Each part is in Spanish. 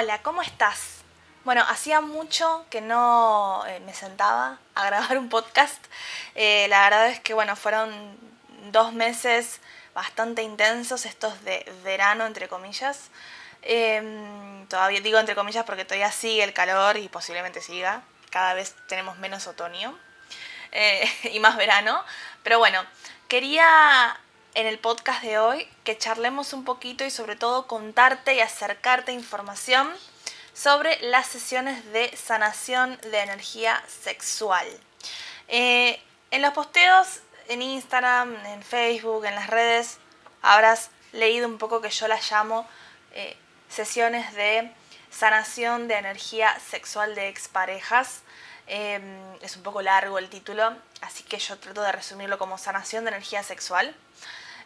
Hola, ¿cómo estás? Bueno, hacía mucho que no eh, me sentaba a grabar un podcast. Eh, la verdad es que, bueno, fueron dos meses bastante intensos, estos de verano, entre comillas. Em, todavía digo entre comillas porque todavía sigue el calor y posiblemente siga. Cada vez tenemos menos otoño eh, y más verano. Pero bueno, quería en el podcast de hoy que charlemos un poquito y sobre todo contarte y acercarte información sobre las sesiones de sanación de energía sexual. Eh, en los posteos en Instagram, en Facebook, en las redes, habrás leído un poco que yo las llamo eh, sesiones de sanación de energía sexual de exparejas. Em, es un poco largo el título, así que yo trato de resumirlo como sanación de energía sexual.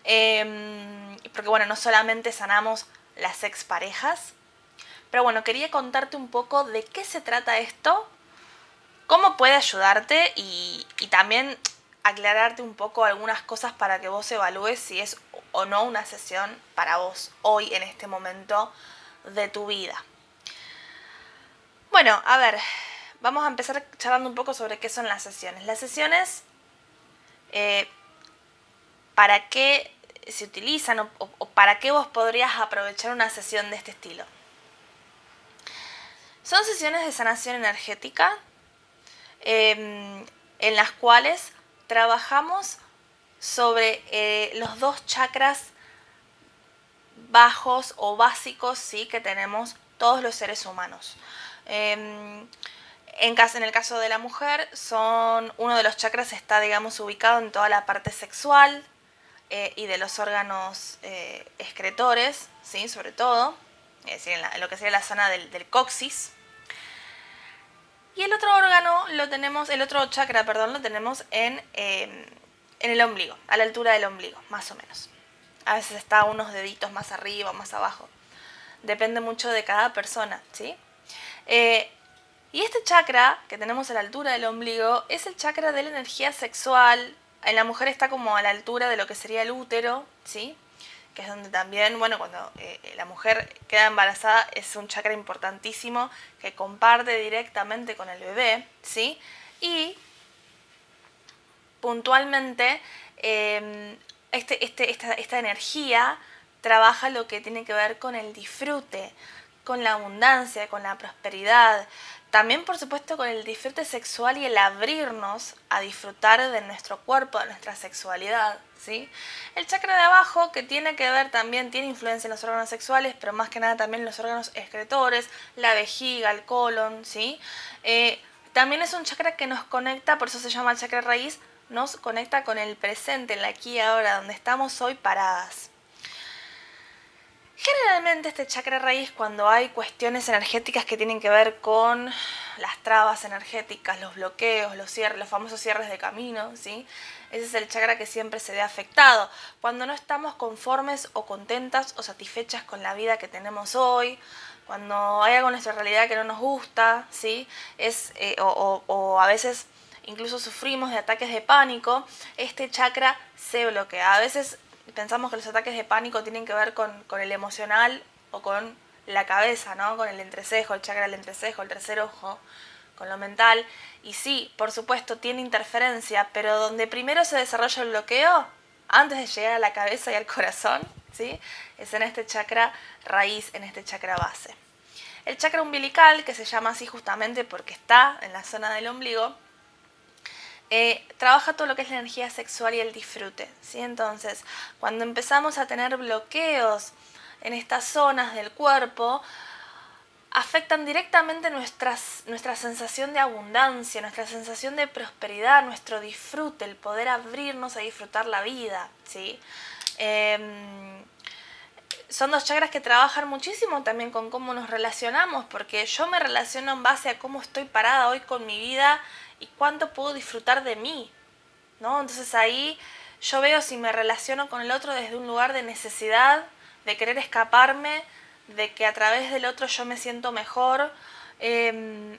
Em, porque bueno, no solamente sanamos las exparejas, pero bueno, quería contarte un poco de qué se trata esto, cómo puede ayudarte y, y también aclararte un poco algunas cosas para que vos evalúes si es o no una sesión para vos hoy en este momento de tu vida. Bueno, a ver, vamos a empezar charlando un poco sobre qué son las sesiones. Las sesiones eh, ¿para qué se utilizan o, para qué vos podrías aprovechar una sesión de este estilo? Son sesiones de sanación energética em, en las cuales trabajamos sobre eh, los dos chakras bajos o básicos ¿sí? que tenemos todos los seres humanos. Em, en, caso, en el caso de la mujer, son uno de los chakras está, digamos, ubicado en toda la parte sexual, eh, y de los órganos eh, excretores, ¿sí? sobre todo, es decir, en, lo que sería la zona del, coxis. Y el otro órgano lo tenemos, el otro chakra, perdón, lo tenemos en, em, en el ombligo, a la altura del ombligo, más o menos. A veces está unos deditos más arriba o más abajo. Depende mucho de cada persona, ¿sí? Eh, y este chakra que tenemos a la altura del ombligo es el chakra de la energía sexual, en la mujer está como a la altura de lo que sería el útero, ¿sí? Que es donde también, bueno, cuando eh, la mujer queda embarazada es un chakra importantísimo que comparte directamente con el bebé, ¿sí? Y puntualmente em, este, este, esta, esta energía trabaja lo que tiene que ver con el disfrute, con la abundancia, con la prosperidad, también, por supuesto, con el disfrute sexual y el abrirnos a disfrutar de nuestro cuerpo, de nuestra sexualidad, ¿sí? El chakra de abajo, que tiene que ver también, tiene influencia en los órganos sexuales, pero más que nada también en los órganos excretores, la vejiga, el colon, ¿sí? Eh, también es un chakra que nos conecta, por eso se llama chakra raíz, nos conecta con el presente, en la aquí y ahora, donde estamos hoy paradas. Generalmente este chakra raíz cuando hay cuestiones energéticas que tienen que ver con las trabas energéticas, los bloqueos, los cierres, los famosos cierres de camino, ¿sí? Ese es el chakra que siempre se ve afectado. Cuando no estamos conformes o contentas o satisfechas con la vida que tenemos hoy, cuando hay algo en nuestra realidad que no nos gusta, ¿sí? Es, eh, o, o a veces incluso sufrimos de ataques de pánico, este chakra se bloquea. A veces pensamos que los ataques de pánico tienen que ver con, el emocional o con la cabeza, ¿no? Con el entrecejo, el chakra del entrecejo, el tercer ojo, con lo mental. Y sí, por supuesto, tiene interferencia, pero donde primero se desarrolla el bloqueo, antes de llegar a la cabeza y al corazón, ¿sí? Es en este chakra raíz, en este chakra base. El chakra umbilical, que se llama así justamente porque está en la zona del ombligo, eh, trabaja todo lo que es la energía sexual y el disfrute. ¿sí? Entonces, cuando empezamos a tener bloqueos en estas zonas del cuerpo, afectan directamente nuestras, nuestra sensación de abundancia, nuestra sensación de prosperidad, nuestro disfrute, el poder abrirnos a disfrutar la vida. ¿sí? Em, son dos chakras que trabajan muchísimo también con cómo nos relacionamos, porque yo me relaciono en base a cómo estoy parada hoy con mi vida y cuánto puedo disfrutar de mí, ¿no? Entonces ahí yo veo si me relaciono con el otro desde un lugar de necesidad, de querer escaparme, de que a través del otro yo me siento mejor, em,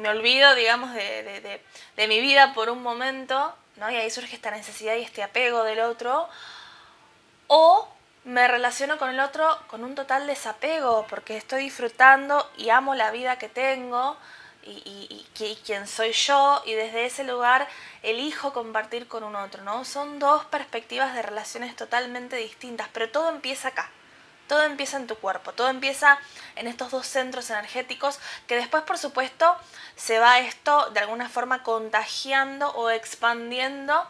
me olvido, digamos, de, de, mi vida por un momento, ¿no? Y ahí surge esta necesidad y este apego del otro, o me relaciono con el otro con un total desapego, porque estoy disfrutando y amo la vida que tengo y, quién soy yo, y desde ese lugar elijo compartir con un otro, ¿no? Son dos perspectivas de relaciones totalmente distintas, pero todo empieza acá. Todo empieza en tu cuerpo, todo empieza en estos dos centros energéticos que después, por supuesto, se va esto de alguna forma contagiando o expandiendo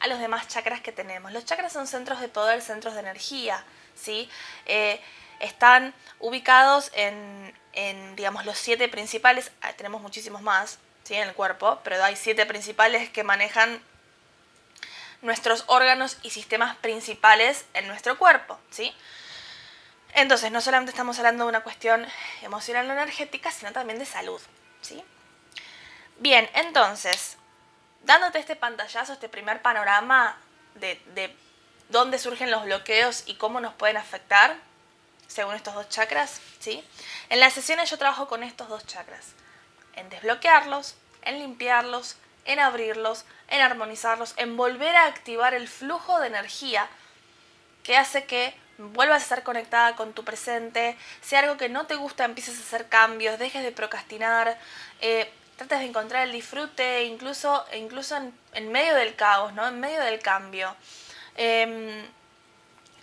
a los demás chakras que tenemos. Los chakras son centros de poder, centros de energía, ¿sí? Eh, están ubicados en, digamos, los siete principales, ah, tenemos muchísimos más, ¿sí? En el cuerpo, pero hay siete principales que manejan nuestros órganos y sistemas principales en nuestro cuerpo, ¿sí? Entonces, no solamente estamos hablando de una cuestión emocional o energética, sino también de salud, ¿sí? Bien, entonces, dándote este pantallazo, este primer panorama de, dónde surgen los bloqueos y cómo nos pueden afectar, según estos dos chakras, ¿sí? En las sesiones yo trabajo con estos dos chakras, en desbloquearlos, en limpiarlos, en abrirlos, en armonizarlos, en volver a activar el flujo de energía que hace que vuelvas a estar conectada con tu presente, si algo que no te gusta empieces a hacer cambios, dejes de procrastinar, eh, trates de encontrar el disfrute incluso, incluso en, medio del caos, ¿no? en medio del cambio. Em,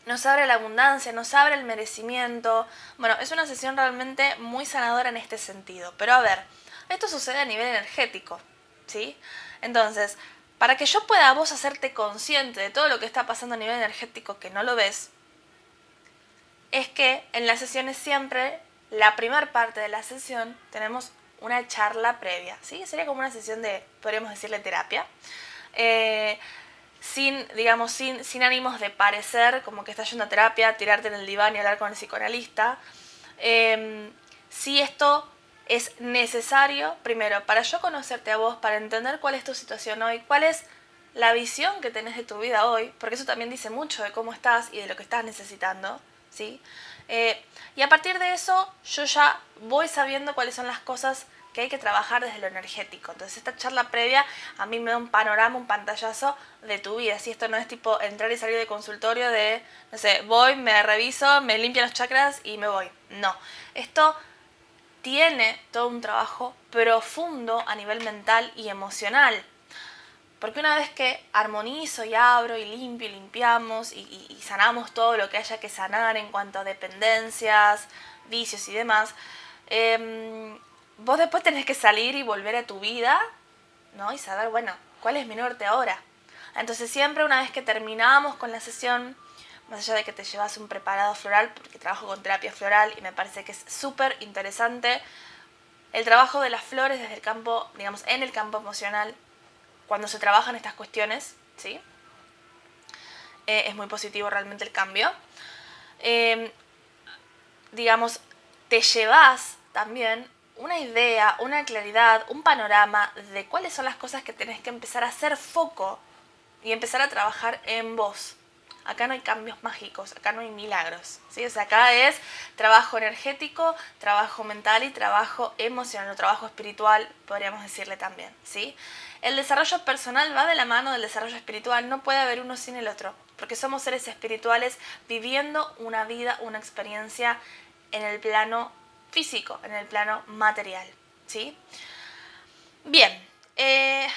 nos abre la abundancia, nos abre el merecimiento. Bueno, es una sesión realmente muy sanadora en este sentido. Pero a ver, esto sucede a nivel energético, ¿sí? Entonces, para que yo pueda vos hacerte consciente de todo lo que está pasando a nivel energético que no lo ves, es que en las sesiones siempre, la primera parte de la sesión, tenemos una charla previa, ¿sí? Sería como una sesión de, podríamos decirle, terapia. Eh, sin, digamos, sin, sin ánimos de parecer como que estás yendo a terapia, tirarte en el diván y hablar con el psicoanalista. Eh, si esto es necesario, primero, para yo conocerte a vos, para entender cuál es tu situación hoy, cuál es la visión que tenés de tu vida hoy, porque eso también dice mucho de cómo estás y de lo que estás necesitando, ¿sí? Eh, y a partir de eso yo ya voy sabiendo cuáles son las cosas que hay que trabajar desde lo energético. Entonces esta charla previa a mí me da un panorama, un pantallazo de tu vida. Si esto no es tipo entrar y salir de consultorio de, no sé, voy, me reviso, me limpio los chakras y me voy. No, esto tiene todo un trabajo profundo a nivel mental y emocional. Porque una vez que armonizo y abro y limpio y limpiamos y, sanamos todo lo que haya que sanar en cuanto a dependencias, vicios y demás, em, vos después tenés que salir y volver a tu vida, ¿no? Y saber, bueno, ¿cuál es mi norte ahora? Entonces siempre una vez que terminamos con la sesión, más allá de que te llevas un preparado floral, porque trabajo con terapia floral y me parece que es súper interesante, el trabajo de las flores desde el campo, digamos, en el campo emocional cuando se trabajan estas cuestiones, ¿sí? Eh, es muy positivo realmente el cambio. Em, digamos, te llevas también una idea, una claridad, un panorama de cuáles son las cosas que tenés que empezar a hacer foco y empezar a trabajar en vos. Acá no hay cambios mágicos, acá no hay milagros. ¿sí? O sea, acá es trabajo energético, trabajo mental y trabajo emocional o trabajo espiritual, podríamos decirle también. ¿sí? El desarrollo personal va de la mano del desarrollo espiritual, no puede haber uno sin el otro, porque somos seres espirituales viviendo una vida, una experiencia en el plano físico, en el plano material. ¿sí? Bien, eh,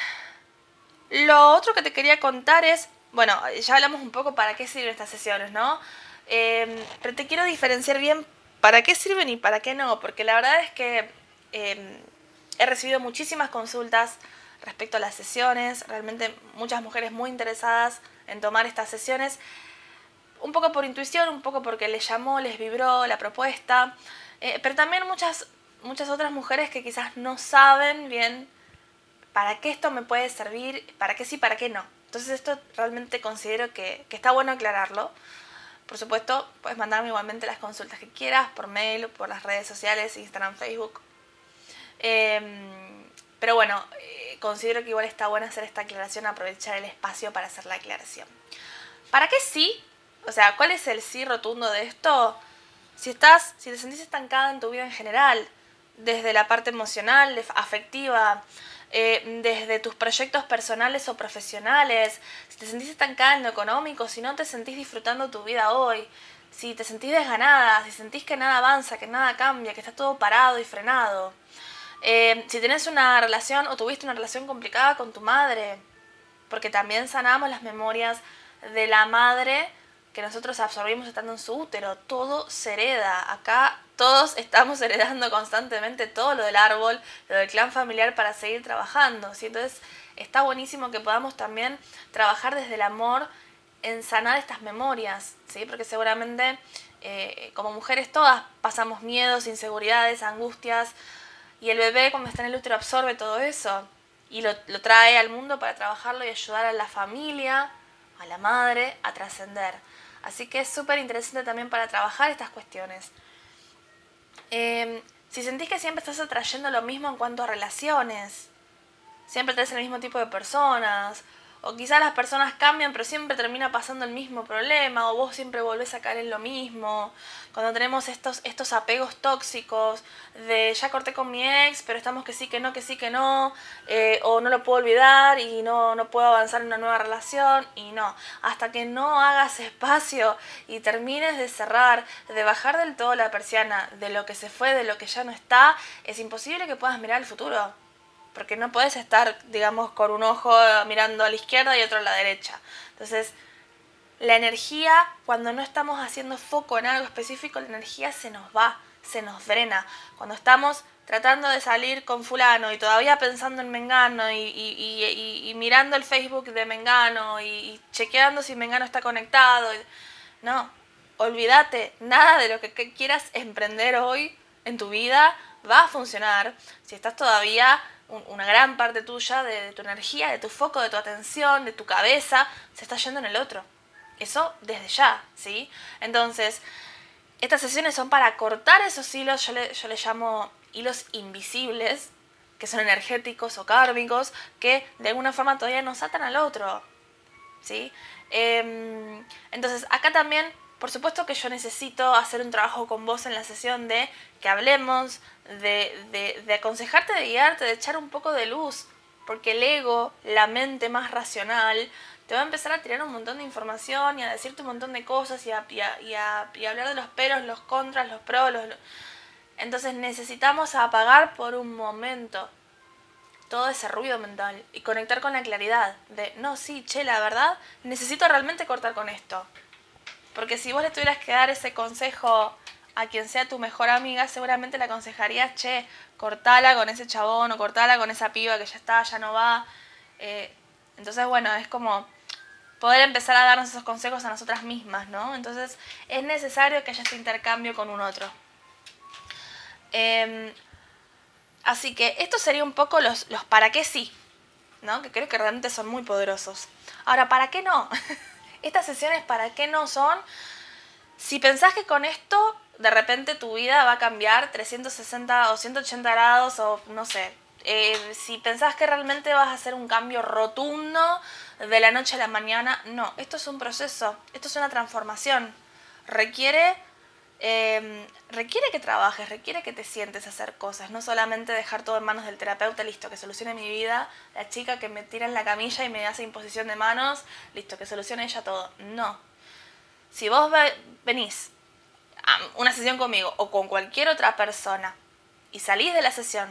lo otro que te quería contar es bueno, ya hablamos un poco para qué sirven estas sesiones, ¿no? Em, pero te quiero diferenciar bien para qué sirven y para qué no, porque la verdad es que em, he recibido muchísimas consultas respecto a las sesiones, realmente muchas mujeres muy interesadas en tomar estas sesiones, un poco por intuición, un poco porque les llamó, les vibró la propuesta, eh, pero también muchas, muchas otras mujeres que quizás no saben bien para qué esto me puede servir, para qué sí, para qué no. Entonces esto realmente considero que, está bueno aclararlo. Por supuesto, puedes mandarme igualmente las consultas que quieras por mail, por las redes sociales, Instagram, Facebook. Em, pero bueno, eh, considero que igual está bueno hacer esta aclaración, aprovechar el espacio para hacer la aclaración. ¿Para qué sí? O sea, ¿cuál es el sí rotundo de esto? Si estás, si te sentís estancada en tu vida en general, desde la parte emocional, afectiva, eh, desde tus proyectos personales o profesionales, si te sentís estancada en económico, si no te sentís disfrutando tu vida hoy, si te sentís desganada, si sentís que nada avanza, que nada cambia, que está todo parado y frenado. Eh, si tenés una relación o tuviste una relación complicada con tu madre, porque también sanamos las memorias de la madre que nosotros absorbimos estando en su útero. Todo se hereda. Acá todos estamos heredando constantemente todo lo del árbol, lo del clan familiar para seguir trabajando. Entonces está buenísimo que podamos también trabajar desde el amor en sanar estas memorias, ¿sí? porque seguramente eh, como mujeres todas pasamos miedos, inseguridades, angustias, y el bebé cuando está en el útero absorbe todo eso y lo, lo trae al mundo para trabajarlo y ayudar a la familia, a la madre, a trascender. Así que es súper interesante también para trabajar estas cuestiones. Em, si sentís que siempre estás atrayendo lo mismo en cuanto a relaciones, siempre tenés el mismo tipo de personas, o quizás las personas cambian, pero siempre termina pasando el mismo problema, o vos siempre volvés a caer en lo mismo. Cuando tenemos estos, estos apegos tóxicos de ya corté con mi ex, pero estamos que sí, que no, que sí, que no, eh, o no lo puedo olvidar y no, no puedo avanzar en una nueva relación, y no. Hasta que no hagas espacio y termines de cerrar, de bajar del todo la persiana de lo que se fue, de lo que ya no está, es imposible que puedas mirar el futuro porque no puedes estar, digamos, con un ojo mirando a la izquierda y otro a la derecha. Entonces, la energía, cuando no estamos haciendo foco en algo específico, la energía se nos va, se nos drena. Cuando estamos tratando de salir con fulano y todavía pensando en Mengano y, mirando el Facebook de Mengano y, chequeando si Mengano está conectado. No, olvídate, nada de lo que quieras emprender hoy en tu vida va a funcionar si estás todavía una gran parte tuya, de, tu energía, de tu foco, de tu atención, de tu cabeza, se está yendo en el otro. Eso desde ya, ¿sí? Entonces, estas sesiones son para cortar esos hilos, yo le, yo llamo hilos invisibles, que son energéticos o kármicos, que de alguna forma todavía nos atan al otro, ¿sí? Em, entonces, acá también por supuesto que yo necesito hacer un trabajo con vos en la sesión de que hablemos, de, de, aconsejarte, de guiarte, de echar un poco de luz, porque el ego, la mente más racional, te va a empezar a tirar un montón de información y a decirte un montón de cosas y a, hablar de los peros, los contras, los pros. Entonces necesitamos apagar por un momento todo ese ruido mental y conectar con la claridad de, no, sí, che, la verdad, necesito realmente cortar con esto. Porque si vos le tuvieras que dar ese consejo a quien sea tu mejor amiga, seguramente le aconsejarías, che, cortala con ese chabón o cortala con esa piba que ya está, ya no va. Eh, entonces, bueno, es como poder empezar a darnos esos consejos a nosotras mismas, ¿no? Entonces, es necesario que haya este intercambio con un otro. Em, así que esto sería un poco los, los para qué sí, ¿no? Que creo que realmente son muy poderosos. Ahora, ¿para qué no? Estas sesiones, ¿para qué no son? Si pensás que con esto de repente tu vida va a cambiar 360 o 180 grados o no sé, eh, si pensás que realmente vas a hacer un cambio rotundo de la noche a la mañana, no, esto es un proceso, esto es una transformación. Requiere, em, requiere que trabajes, requiere que te sientes a hacer cosas, no solamente dejar todo en manos del terapeuta, listo, que solucione mi vida, la chica que me tira en la camilla y me hace imposición de manos, listo, que solucione ella todo. No. Si vos venís una sesión conmigo o con cualquier otra persona y salís de la sesión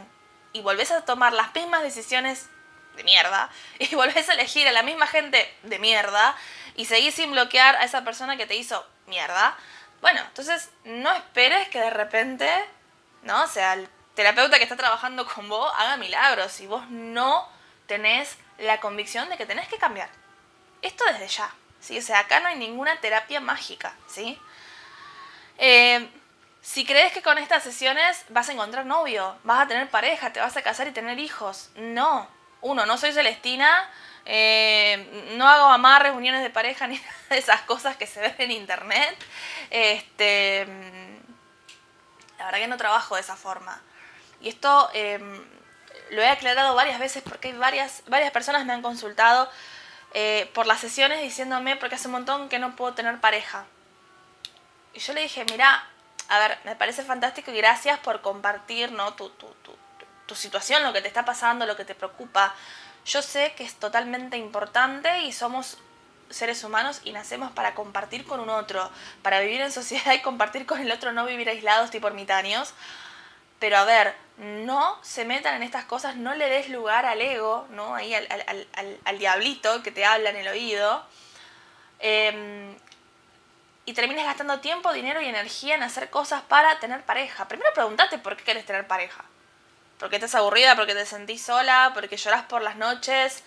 y volvés a tomar las mismas decisiones de mierda y volvés a elegir a la misma gente de mierda y seguís sin bloquear a esa persona que te hizo mierda, bueno, entonces no esperes que de repente, ¿no? O sea, el terapeuta que está trabajando con vos haga milagros si vos no tenés la convicción de que tenés que cambiar. Esto desde ya, ¿sí? O sea, acá no hay ninguna terapia mágica, ¿sí? Eh, si crees que con estas sesiones vas a encontrar novio, vas a tener pareja, te vas a casar y tener hijos, no. Uno, no soy Celestina, eh, no hago más reuniones de pareja ni nada de esas cosas que se ven en internet. Este, la verdad que no trabajo de esa forma. Y esto em, lo he aclarado varias veces porque hay varias, varias personas me han consultado eh, por las sesiones diciéndome porque hace un montón que no puedo tener pareja. Y yo le dije, mira, a ver, me parece fantástico y gracias por compartir ¿no? tu, tu situación, lo que te está pasando, lo que te preocupa. Yo sé que es totalmente importante y somos seres humanos y nacemos para compartir con un otro, para vivir en sociedad y compartir con el otro, no vivir aislados tipo ermitaños. Pero a ver, no se metan en estas cosas, no le des lugar al ego, ¿no? Ahí al, al, diablito que te habla en el oído. Em, y termines gastando tiempo, dinero y energía en hacer cosas para tener pareja. Primero pregúntate por qué quieres tener pareja. ¿Porque estás aburrida? ¿Porque te sentís sola? ¿Porque lloras por las noches?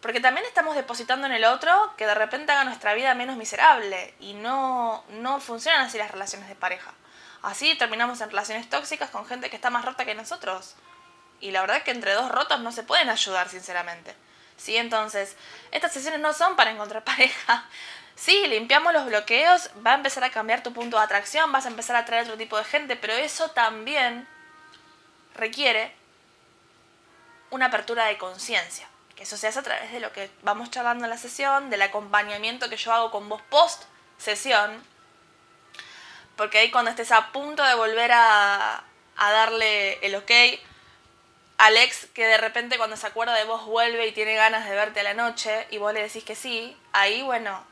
Porque también estamos depositando en el otro que de repente haga nuestra vida menos miserable. Y no, no funcionan así las relaciones de pareja. Así terminamos en relaciones tóxicas con gente que está más rota que nosotros. Y la verdad es que entre dos rotos no se pueden ayudar, sinceramente. ¿Sí? Entonces, estas sesiones no son para encontrar pareja. Sí, limpiamos los bloqueos, va a empezar a cambiar tu punto de atracción, vas a empezar a atraer otro tipo de gente, pero eso también requiere una apertura de conciencia. Que eso se hace a través de lo que vamos charlando en la sesión, del acompañamiento que yo hago con vos post sesión. Porque ahí cuando estés a punto de volver a, darle el ok, Alex, que de repente cuando se acuerda de vos vuelve y tiene ganas de verte a la noche y vos le decís que sí, ahí bueno,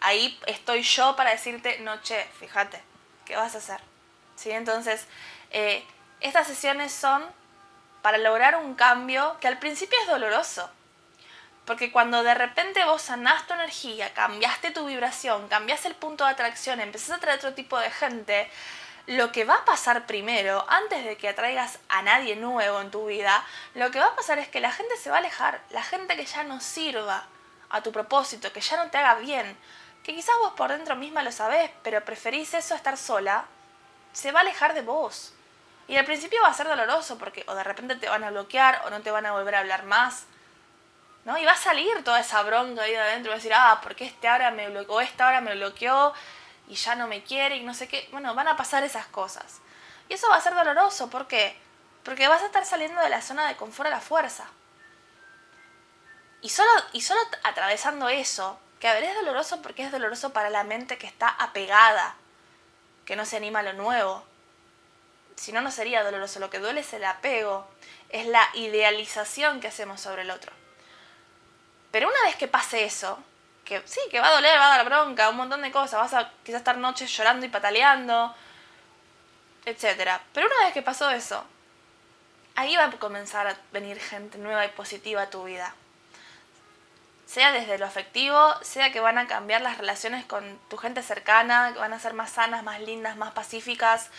ahí estoy yo para decirte, no, che, fíjate, ¿qué vas a hacer? ¿Sí? Entonces, eh, estas sesiones son para lograr un cambio que al principio es doloroso. Porque cuando de repente vos sanás tu energía, cambiaste tu vibración, cambiaste el punto de atracción, empezás a atraer otro tipo de gente, lo que va a pasar primero, antes de que atraigas a nadie nuevo en tu vida, lo que va a pasar es que la gente se va a alejar, la gente que ya no sirva a tu propósito, que ya no te haga bien, que quizás vos por dentro misma lo sabés, pero preferís eso a estar sola, se va a alejar de vos. Y al principio va a ser doloroso porque o de repente te van a bloquear o no te van a volver a hablar más. ¿No? Y va a salir toda esa bronca ahí de adentro y va a decir, ah, porque este ahora me bloqueó, esta hora me bloqueó y ya no me quiere y no sé qué. Bueno, van a pasar esas cosas. Y eso va a ser doloroso, ¿por qué? Porque vas a estar saliendo de la zona de confort a la fuerza. Y solo, y solo atravesando eso, que a ver, es doloroso porque es doloroso para la mente que está apegada, que no se anima a lo nuevo. Si no, no sería doloroso. Lo que duele es el apego, es la idealización que hacemos sobre el otro. Pero una vez que pase eso, que sí, que va a doler, va a dar bronca, un montón de cosas, vas a quizás estar noches llorando y pataleando, etc. Pero una vez que pasó eso, ahí va a comenzar a venir gente nueva y positiva a tu vida sea desde lo afectivo, sea que van a cambiar las relaciones con tu gente cercana, que van a ser más sanas, más lindas, más pacíficas,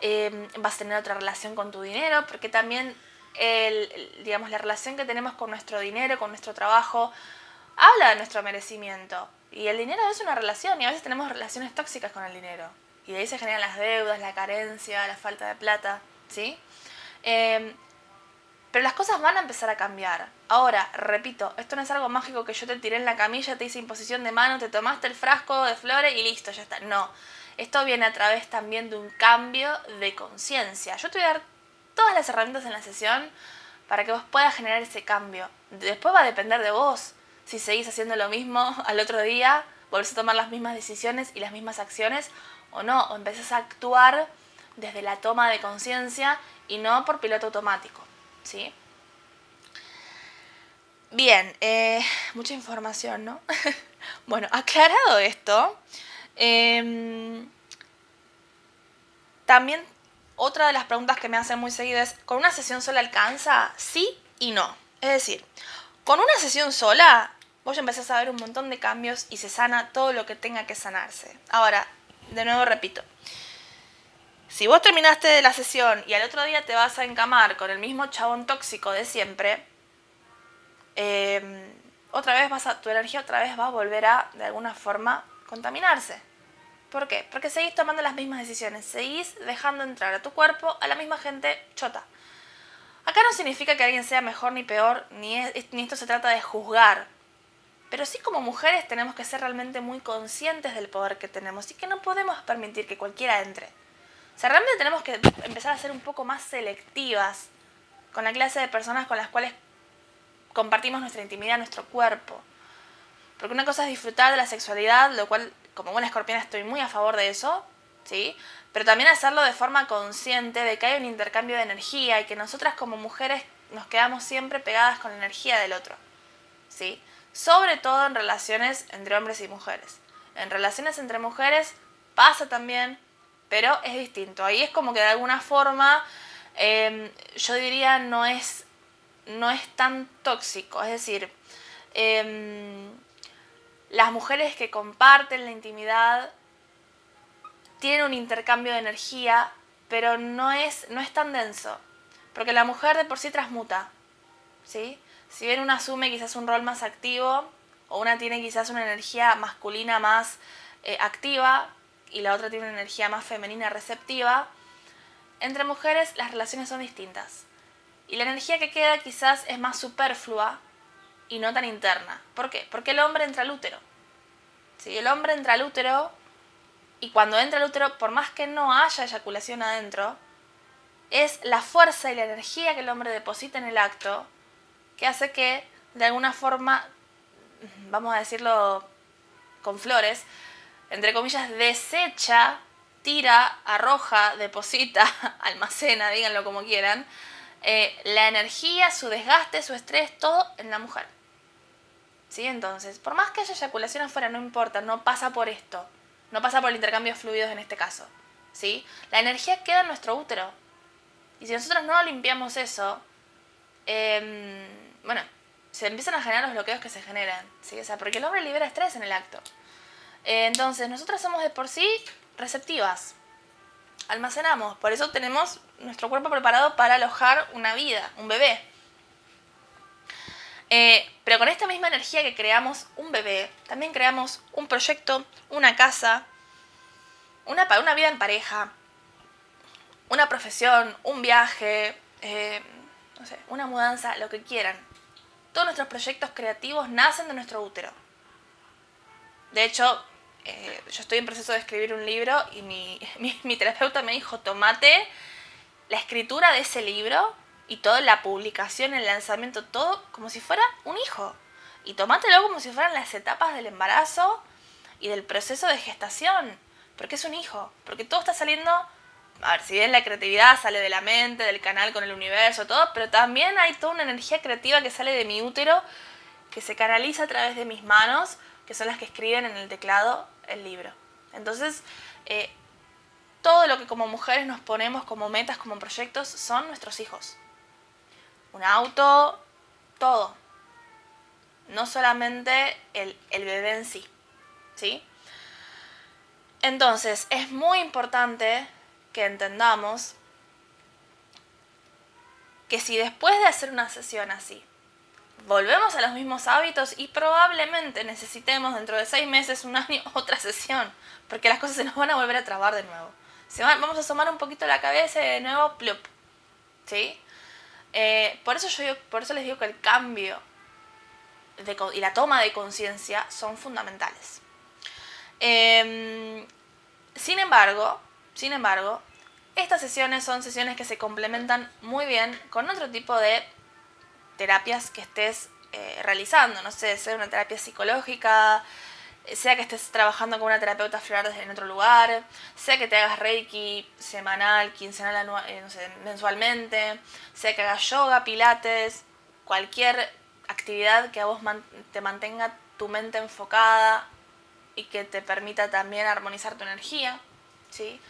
em, vas a tener otra relación con tu dinero, porque también el, digamos, la relación que tenemos con nuestro dinero, con nuestro trabajo, habla de nuestro merecimiento. Y el dinero es una relación y a veces tenemos relaciones tóxicas con el dinero. Y de ahí se generan las deudas, la carencia, la falta de plata, ¿sí? Eh, pero las cosas van a empezar a cambiar. Ahora, repito, esto no es algo mágico que yo te tiré en la camilla, te hice imposición de mano, te tomaste el frasco de flores y listo, ya está. No, esto viene a través también de un cambio de conciencia. Yo te voy a dar todas las herramientas en la sesión para que vos puedas generar ese cambio. Después va a depender de vos. Si seguís haciendo lo mismo al otro día, volvés a tomar las mismas decisiones y las mismas acciones o no, o empezás a actuar desde la toma de conciencia y no por piloto automático. ¿Sí? Bien, eh, mucha información, ¿no? bueno, aclarado esto, em, también otra de las preguntas que me hacen muy seguido es, ¿con una sesión sola alcanza? Sí y no. Es decir, con una sesión sola vos ya empezás a ver un montón de cambios y se sana todo lo que tenga que sanarse. Ahora, de nuevo repito, si vos terminaste la sesión y al otro día te vas a encamar con el mismo chabón tóxico de siempre, em, otra vez vas a, tu energía otra vez va a volver a, de alguna forma, contaminarse. ¿Por qué? Porque seguís tomando las mismas decisiones, seguís dejando entrar a tu cuerpo a la misma gente chota. Acá no significa que alguien sea mejor ni peor, ni, ni esto se trata de juzgar. Pero sí como mujeres tenemos que ser realmente muy conscientes del poder que tenemos y que no podemos permitir que cualquiera entre. O sea, realmente tenemos que empezar a ser un poco más selectivas con la clase de personas con las cuales compartimos nuestra intimidad, nuestro cuerpo. Porque una cosa es disfrutar de la sexualidad, lo cual como buena escorpiana estoy muy a favor de eso, ¿sí? Pero también hacerlo de forma consciente de que hay un intercambio de energía y que nosotras como mujeres nos quedamos siempre pegadas con la energía del otro, ¿sí? Sobre todo en relaciones entre hombres y mujeres. En relaciones entre mujeres pasa también, pero es distinto. Ahí es como que de alguna forma, em, yo diría, no es, no es tan tóxico. Es decir, em, las mujeres que comparten la intimidad tienen un intercambio de energía, pero no es, no es tan denso. Porque la mujer de por sí transmuta. ¿sí? Si bien una asume quizás un rol más activo, o una tiene quizás una energía masculina más eh, activa, y la otra tiene una energía más femenina receptiva, entre mujeres las relaciones son distintas. Y la energía que queda quizás es más superflua y no tan interna. ¿Por qué? Porque el hombre entra al útero. Si el hombre entra al útero y cuando entra al útero, por más que no haya eyaculación adentro, es la fuerza y la energía que el hombre deposita en el acto que hace que, de alguna forma, vamos a decirlo con flores, entre comillas, desecha, tira, arroja, deposita, almacena, díganlo como quieran, eh, la energía, su desgaste, su estrés, todo en la mujer. ¿Sí? Entonces, por más que haya eyaculación afuera, no importa, no pasa por esto, no pasa por el intercambio de fluidos en este caso. ¿Sí? La energía queda en nuestro útero. Y si nosotros no limpiamos eso, em, bueno, se empiezan a generar los bloqueos que se generan. ¿sí? O sea, porque el hombre libera estrés en el acto. Entonces, nosotras somos de por sí receptivas. Almacenamos. Por eso tenemos nuestro cuerpo preparado para alojar una vida, un bebé. Eh, pero con esta misma energía que creamos un bebé, también creamos un proyecto, una casa, una, una vida en pareja, una profesión, un viaje, eh, no sé, una mudanza, lo que quieran. Todos nuestros proyectos creativos nacen de nuestro útero. De hecho, eh, yo estoy en proceso de escribir un libro y mi, terapeuta me dijo, tomate la escritura de ese libro y toda la publicación, el lanzamiento, todo como si fuera un hijo. Y tomátelo como si fueran las etapas del embarazo y del proceso de gestación. Porque es un hijo. Porque todo está saliendo... A ver, si bien la creatividad sale de la mente, del canal con el universo, todo, pero también hay toda una energía creativa que sale de mi útero, que se canaliza a través de mis manos que son las que escriben en el teclado el libro. Entonces, eh, todo lo que como mujeres nos ponemos como metas, como proyectos, son nuestros hijos. Un auto, todo. No solamente el, el bebé en sí. ¿Sí? Entonces, es muy importante que entendamos que si después de hacer una sesión así, volvemos a los mismos hábitos y probablemente necesitemos dentro de seis meses, un año, otra sesión, porque las cosas se nos van a volver a trabar de nuevo. Vamos a asomar un poquito la cabeza y de nuevo, plup. ¿Sí? Eh, por, eso yo, por eso les digo que el cambio y la toma de conciencia son fundamentales. Em, sin embargo, sin embargo, estas sesiones son sesiones que se complementan muy bien con otro tipo de terapias que estés eh, realizando, no sé, sea una terapia psicológica, sea que estés trabajando con una terapeuta floral en otro lugar, sea que te hagas reiki semanal, quincenal, eh, no sé, mensualmente, sea que hagas yoga, pilates, cualquier actividad que a vos te mantenga tu mente enfocada y que te permita también armonizar tu energía, ¿sí?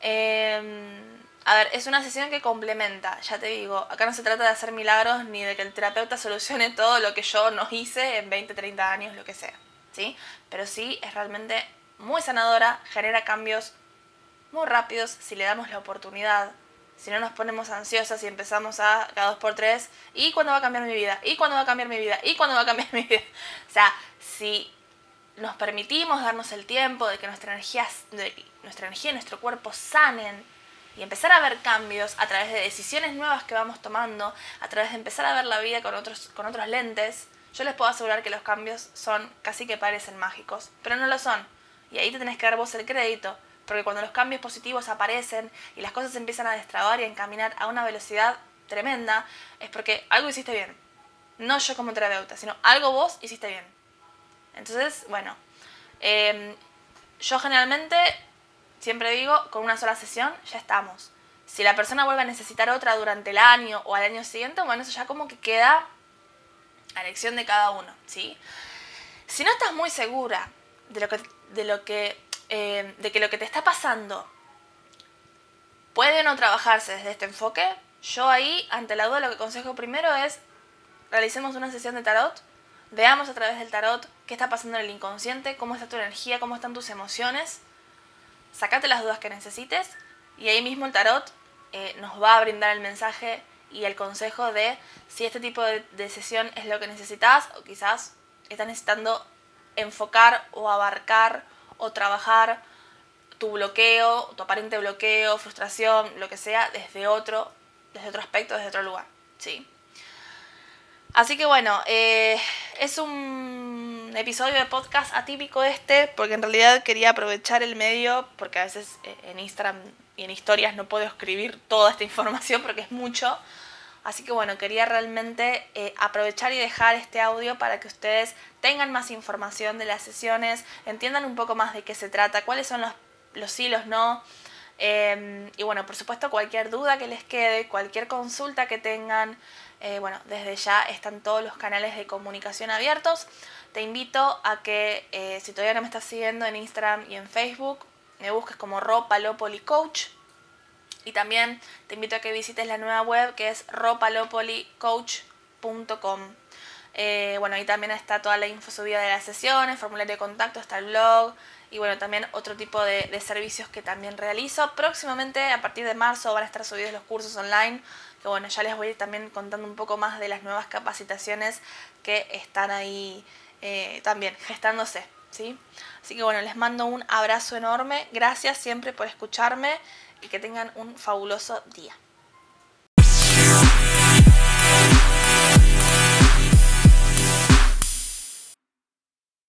Em, a ver, es una sesión que complementa, ya te digo, acá no se trata de hacer milagros ni de que el terapeuta solucione todo lo que yo no hice en 20, 30 años, lo que sea, ¿sí? Pero sí es realmente muy sanadora, genera cambios muy rápidos si le damos la oportunidad, si no nos ponemos ansiosas y empezamos a cada dos por tres, ¿y cuándo va a cambiar mi vida? ¿Y cuándo va a cambiar mi vida? ¿Y cuándo va a cambiar mi vida? O sea, si nos permitimos darnos el tiempo de que nuestra energía, de nuestra energía y nuestro cuerpo sanen, y empezar a ver cambios a través de decisiones nuevas que vamos tomando, a través de empezar a ver la vida con otros, con otros lentes, yo les puedo asegurar que los cambios son casi que parecen mágicos, pero no lo son. Y ahí te tenés que dar vos el crédito, porque cuando los cambios positivos aparecen y las cosas empiezan a destrabar y a encaminar a una velocidad tremenda, es porque algo hiciste bien. No yo como terapeuta, sino algo vos hiciste bien. Entonces, bueno, em, yo generalmente siempre digo, con una sola sesión ya estamos. Si la persona vuelve a necesitar otra durante el año o al año siguiente, bueno, eso ya como que queda a elección de cada uno, ¿sí? Si no estás muy segura de lo que, de lo que, eh, de que lo que te está pasando puede no trabajarse desde este enfoque, yo ahí, ante la duda, lo que aconsejo primero es realicemos una sesión de tarot, veamos a través del tarot qué está pasando en el inconsciente, cómo está tu energía, cómo están tus emociones, sacate las dudas que necesites y ahí mismo el tarot eh, nos va a brindar el mensaje y el consejo de si este tipo de, de sesión es lo que necesitas o quizás estás necesitando enfocar o abarcar o trabajar tu bloqueo, tu aparente bloqueo, frustración, lo que sea, desde otro, desde otro aspecto, desde otro lugar. ¿sí? Así que bueno, eh, es un episodio de podcast atípico este, porque en realidad quería aprovechar el medio, porque a veces eh, en Instagram y en historias no puedo escribir toda esta información porque es mucho. Así que bueno, quería realmente eh, aprovechar y dejar este audio para que ustedes tengan más información de las sesiones, entiendan un poco más de qué se trata, cuáles son los, los sí, los no. Em, y bueno, por supuesto, cualquier duda que les quede, cualquier consulta que tengan, eh, bueno, desde ya están todos los canales de comunicación abiertos. Te invito a que, eh, si todavía no me estás siguiendo en Instagram y en Facebook, me busques como Ropalopoli Coach y también te invito a que visites la nueva web que es ropalopolicoach.com. Eh, bueno, ahí también está toda la info subida de las sesiones, formulario de contacto, está el blog y bueno, también otro tipo de, de, servicios que también realizo. Próximamente, a partir de marzo, van a estar subidos los cursos online, que bueno, ya les voy a ir también contando un poco más de las nuevas capacitaciones que están ahí eh, también gestándose. ¿sí? Así que bueno, les mando un abrazo enorme, gracias siempre por escucharme y que tengan un fabuloso día.